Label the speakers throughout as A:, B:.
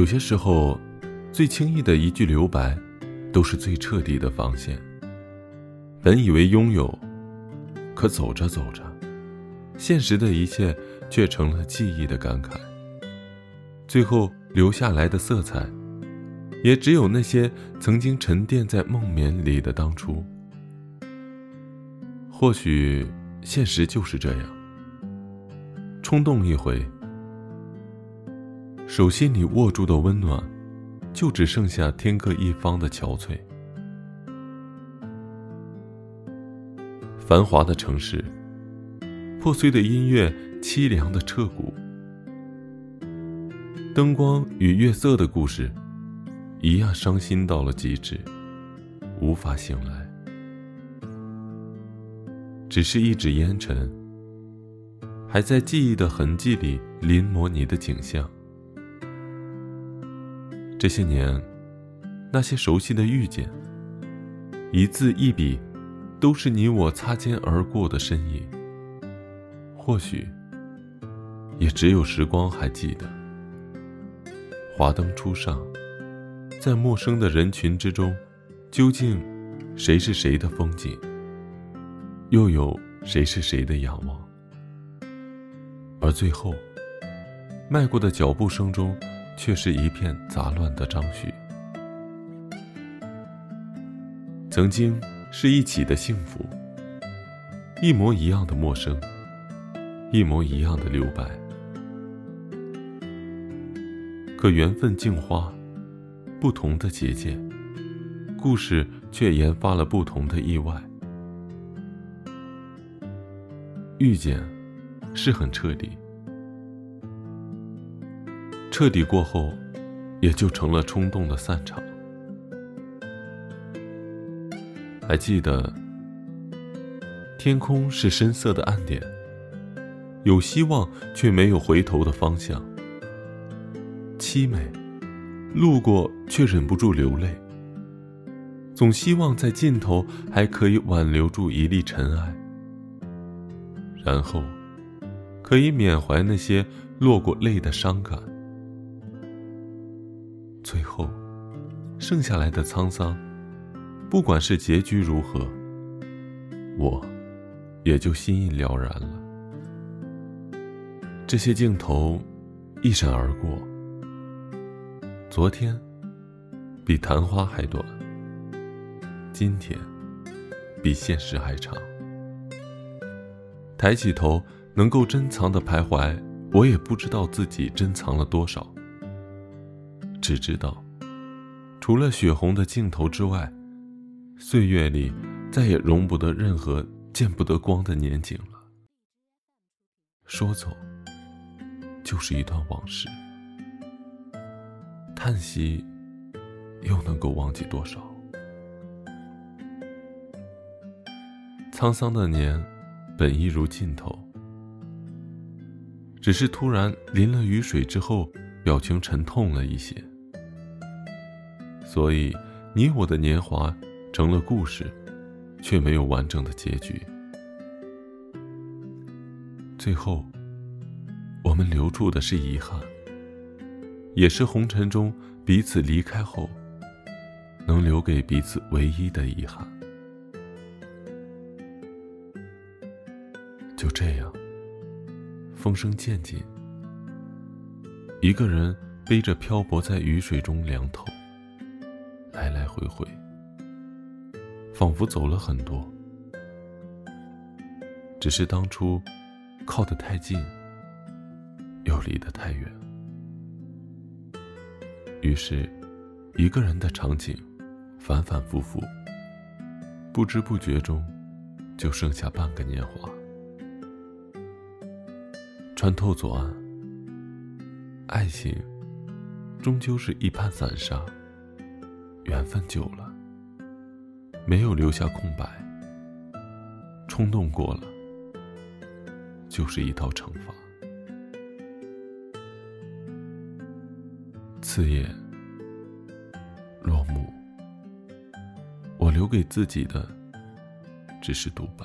A: 有些时候，最轻易的一句留白，都是最彻底的防线。本以为拥有，可走着走着，现实的一切却成了记忆的感慨。最后留下来的色彩，也只有那些曾经沉淀在梦眠里的当初。或许，现实就是这样，冲动一回。手心里握住的温暖，就只剩下天各一方的憔悴。繁华的城市，破碎的音乐，凄凉的彻骨，灯光与月色的故事，一样伤心到了极致，无法醒来。只是一纸烟尘，还在记忆的痕迹里临摹你的景象。这些年，那些熟悉的遇见，一字一笔，都是你我擦肩而过的身影。或许，也只有时光还记得。华灯初上，在陌生的人群之中，究竟谁是谁的风景？又有谁是谁的仰望？而最后，迈过的脚步声中。却是一片杂乱的张序。曾经是一起的幸福，一模一样的陌生，一模一样的留白。可缘分竟花，不同的结界，故事却研发了不同的意外。遇见，是很彻底。彻底过后，也就成了冲动的散场。还记得，天空是深色的暗点，有希望却没有回头的方向，凄美，路过却忍不住流泪。总希望在尽头还可以挽留住一粒尘埃，然后可以缅怀那些落过泪的伤感。最后，剩下来的沧桑，不管是结局如何，我也就心意了然了。这些镜头一闪而过，昨天比昙花还短，今天比现实还长。抬起头，能够珍藏的徘徊，我也不知道自己珍藏了多少。只知道，除了血红的镜头之外，岁月里再也容不得任何见不得光的年景了。说走，就是一段往事。叹息，又能够忘记多少？沧桑的年，本一如尽头，只是突然淋了雨水之后，表情沉痛了一些。所以，你我的年华成了故事，却没有完整的结局。最后，我们留住的是遗憾，也是红尘中彼此离开后，能留给彼此唯一的遗憾。就这样，风声渐紧，一个人背着漂泊在雨水中凉透。来来回回，仿佛走了很多，只是当初靠得太近，又离得太远，于是，一个人的场景反反复复，不知不觉中，就剩下半个年华。穿透左岸，爱情终究是一盘散沙。缘分久了，没有留下空白。冲动过了，就是一道惩罚。次夜落幕，我留给自己的，只是独白。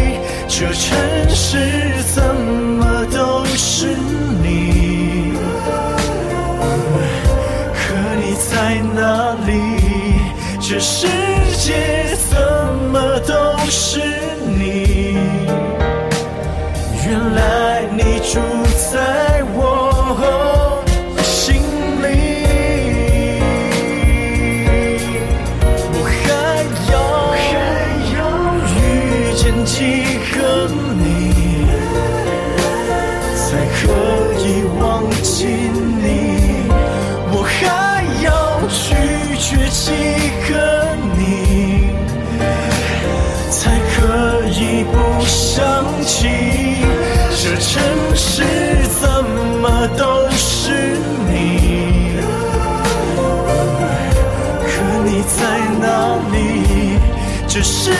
B: 是怎么都是你？可你在哪里？这世界怎么都是你？原来你住在拒绝几个你，才可以不想起？这城市怎么都是你？可你在哪里？这世